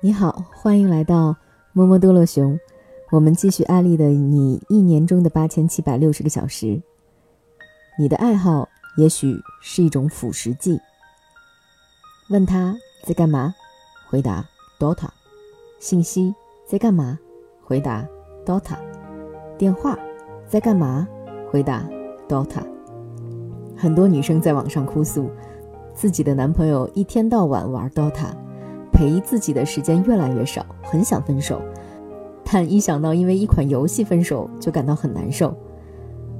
你好，欢迎来到摸摸多乐熊。我们继续安利的你一年中的八千七百六十个小时。你的爱好也许是一种腐蚀剂。问他在干嘛？回答：Dota。信息在干嘛？回答：Dota。电话在干嘛？回答：Dota。很多女生在网上哭诉，自己的男朋友一天到晚玩 Dota，陪自己的时间越来越少，很想分手。但一想到因为一款游戏分手，就感到很难受。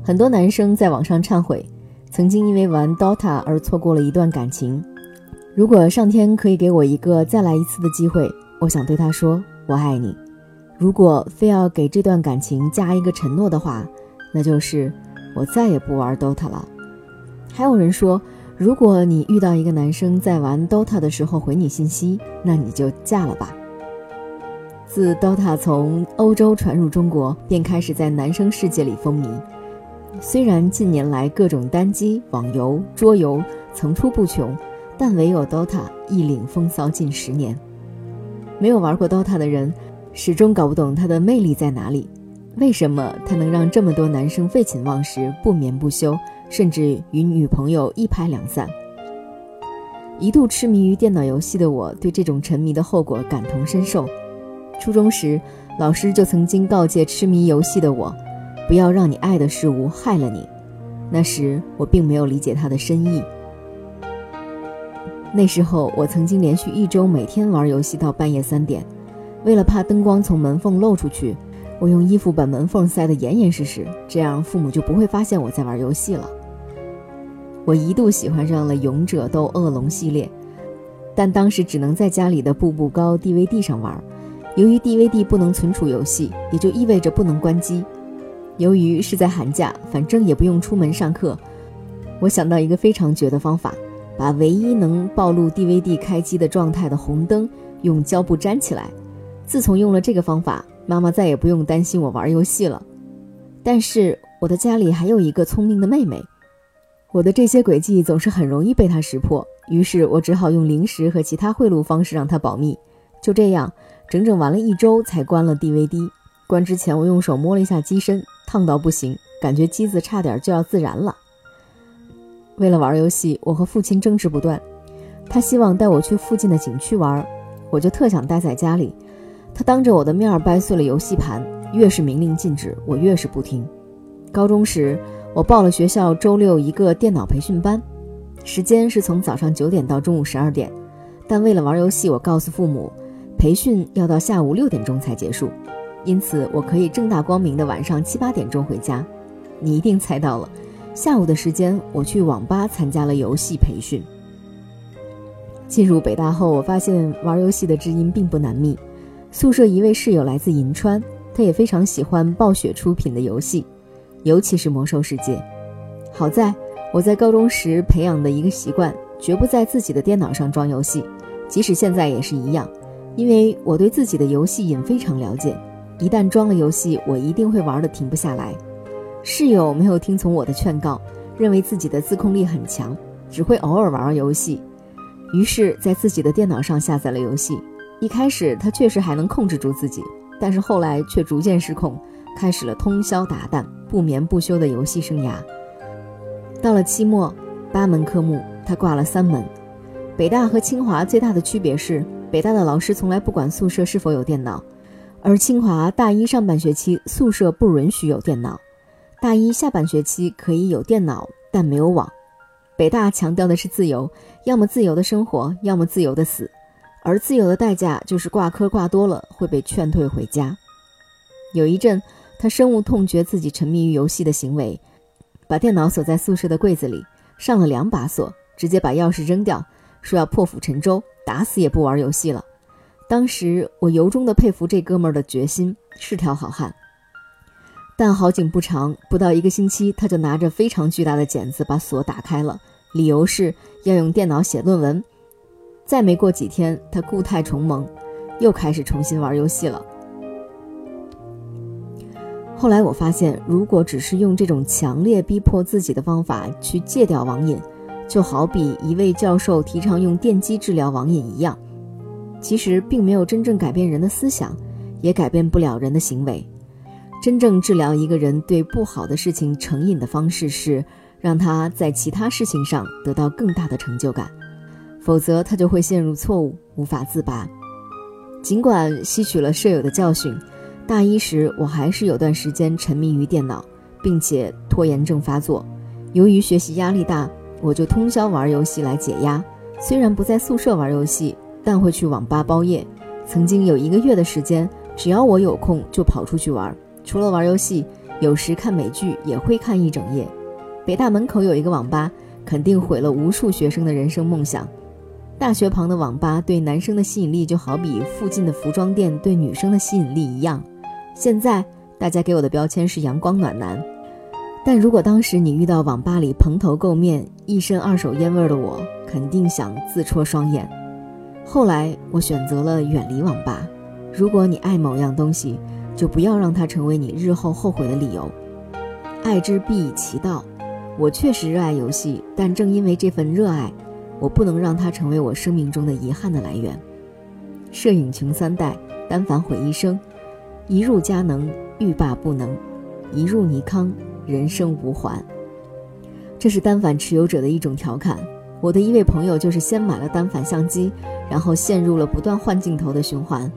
很多男生在网上忏悔，曾经因为玩 DOTA 而错过了一段感情。如果上天可以给我一个再来一次的机会，我想对他说：“我爱你。”如果非要给这段感情加一个承诺的话，那就是我再也不玩 DOTA 了。还有人说，如果你遇到一个男生在玩 DOTA 的时候回你信息，那你就嫁了吧。自 DOTA 从欧洲传入中国，便开始在男生世界里风靡。虽然近年来各种单机、网游、桌游层出不穷，但唯有 DOTA 一领风骚近十年。没有玩过 DOTA 的人，始终搞不懂它的魅力在哪里。为什么他能让这么多男生废寝忘食、不眠不休，甚至与女朋友一拍两散？一度痴迷于电脑游戏的我，对这种沉迷的后果感同身受。初中时，老师就曾经告诫痴迷游戏的我，不要让你爱的事物害了你。那时我并没有理解他的深意。那时候我曾经连续一周每天玩游戏到半夜三点，为了怕灯光从门缝漏出去，我用衣服把门缝塞得严严实实，这样父母就不会发现我在玩游戏了。我一度喜欢上了《勇者斗恶龙》系列，但当时只能在家里的步步高 DVD 上玩。由于 DVD 不能存储游戏，也就意味着不能关机。由于是在寒假，反正也不用出门上课，我想到一个非常绝的方法：把唯一能暴露 DVD 开机的状态的红灯用胶布粘起来。自从用了这个方法，妈妈再也不用担心我玩游戏了。但是我的家里还有一个聪明的妹妹，我的这些诡计总是很容易被她识破，于是我只好用零食和其他贿赂方式让她保密。就这样。整整玩了一周才关了 DVD。关之前，我用手摸了一下机身，烫到不行，感觉机子差点就要自燃了。为了玩游戏，我和父亲争执不断。他希望带我去附近的景区玩，我就特想待在家里。他当着我的面儿掰碎了游戏盘，越是明令禁止，我越是不听。高中时，我报了学校周六一个电脑培训班，时间是从早上九点到中午十二点，但为了玩游戏，我告诉父母。培训要到下午六点钟才结束，因此我可以正大光明的晚上七八点钟回家。你一定猜到了，下午的时间我去网吧参加了游戏培训。进入北大后，我发现玩游戏的知音并不难觅。宿舍一位室友来自银川，他也非常喜欢暴雪出品的游戏，尤其是魔兽世界。好在我在高中时培养的一个习惯，绝不在自己的电脑上装游戏，即使现在也是一样。因为我对自己的游戏瘾非常了解，一旦装了游戏，我一定会玩的停不下来。室友没有听从我的劝告，认为自己的自控力很强，只会偶尔玩玩游戏，于是，在自己的电脑上下载了游戏。一开始他确实还能控制住自己，但是后来却逐渐失控，开始了通宵达旦、不眠不休的游戏生涯。到了期末，八门科目他挂了三门。北大和清华最大的区别是。北大的老师从来不管宿舍是否有电脑，而清华大一上半学期宿舍不允许有电脑，大一下半学期可以有电脑，但没有网。北大强调的是自由，要么自由的生活，要么自由的死，而自由的代价就是挂科挂多了会被劝退回家。有一阵，他深恶痛绝自己沉迷于游戏的行为，把电脑锁在宿舍的柜子里，上了两把锁，直接把钥匙扔掉，说要破釜沉舟。打死也不玩游戏了。当时我由衷的佩服这哥们儿的决心，是条好汉。但好景不长，不到一个星期，他就拿着非常巨大的剪子把锁打开了，理由是要用电脑写论文。再没过几天，他故态重萌，又开始重新玩游戏了。后来我发现，如果只是用这种强烈逼迫自己的方法去戒掉网瘾，就好比一位教授提倡用电击治疗网瘾一样，其实并没有真正改变人的思想，也改变不了人的行为。真正治疗一个人对不好的事情成瘾的方式是，让他在其他事情上得到更大的成就感，否则他就会陷入错误，无法自拔。尽管吸取了舍友的教训，大一时我还是有段时间沉迷于电脑，并且拖延症发作。由于学习压力大，我就通宵玩游戏来解压。虽然不在宿舍玩游戏，但会去网吧包夜。曾经有一个月的时间，只要我有空就跑出去玩。除了玩游戏，有时看美剧也会看一整夜。北大门口有一个网吧，肯定毁了无数学生的人生梦想。大学旁的网吧对男生的吸引力就好比附近的服装店对女生的吸引力一样。现在大家给我的标签是阳光暖男，但如果当时你遇到网吧里蓬头垢面、一身二手烟味的我，肯定想自戳双眼。后来我选择了远离网吧。如果你爱某样东西，就不要让它成为你日后后悔的理由。爱之必以其道。我确实热爱游戏，但正因为这份热爱。我不能让它成为我生命中的遗憾的来源。摄影穷三代，单反毁一生。一入佳能，欲罢不能；一入尼康，人生无还。这是单反持有者的一种调侃。我的一位朋友就是先买了单反相机，然后陷入了不断换镜头的循环。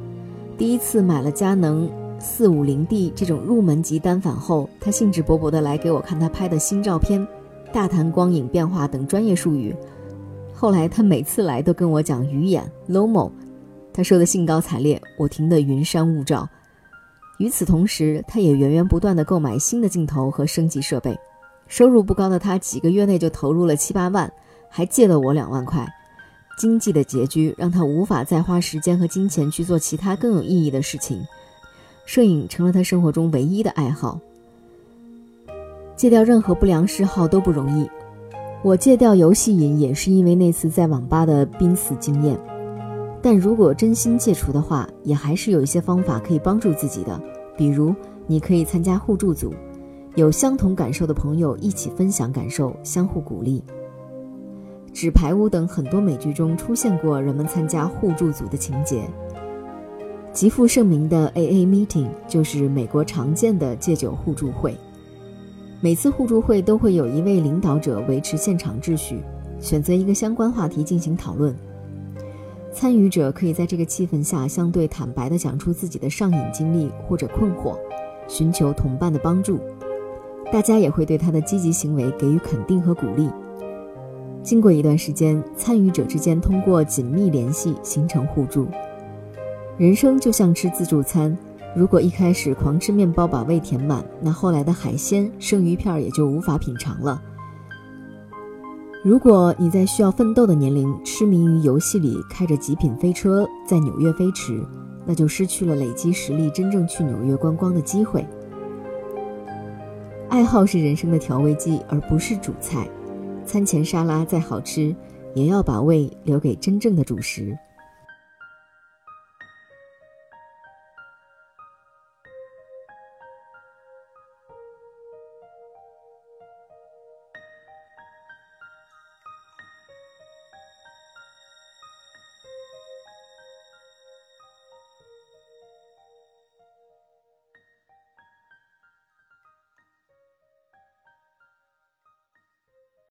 第一次买了佳能四五零 D 这种入门级单反后，他兴致勃勃地来给我看他拍的新照片，大谈光影变化等专业术语。后来他每次来都跟我讲鱼眼 Lomo，他说的兴高采烈，我听得云山雾罩。与此同时，他也源源不断的购买新的镜头和升级设备。收入不高的他几个月内就投入了七八万，还借了我两万块。经济的拮据让他无法再花时间和金钱去做其他更有意义的事情，摄影成了他生活中唯一的爱好。戒掉任何不良嗜好都不容易。我戒掉游戏瘾也是因为那次在网吧的濒死经验，但如果真心戒除的话，也还是有一些方法可以帮助自己的。比如，你可以参加互助组，有相同感受的朋友一起分享感受，相互鼓励。纸牌屋等很多美剧中出现过人们参加互助组的情节。极负盛名的 AA Meeting 就是美国常见的戒酒互助会。每次互助会都会有一位领导者维持现场秩序，选择一个相关话题进行讨论。参与者可以在这个气氛下相对坦白地讲出自己的上瘾经历或者困惑，寻求同伴的帮助。大家也会对他的积极行为给予肯定和鼓励。经过一段时间，参与者之间通过紧密联系形成互助。人生就像吃自助餐。如果一开始狂吃面包把胃填满，那后来的海鲜、生鱼片也就无法品尝了。如果你在需要奋斗的年龄痴迷于游戏里开着极品飞车在纽约飞驰，那就失去了累积实力、真正去纽约观光的机会。爱好是人生的调味剂，而不是主菜。餐前沙拉再好吃，也要把胃留给真正的主食。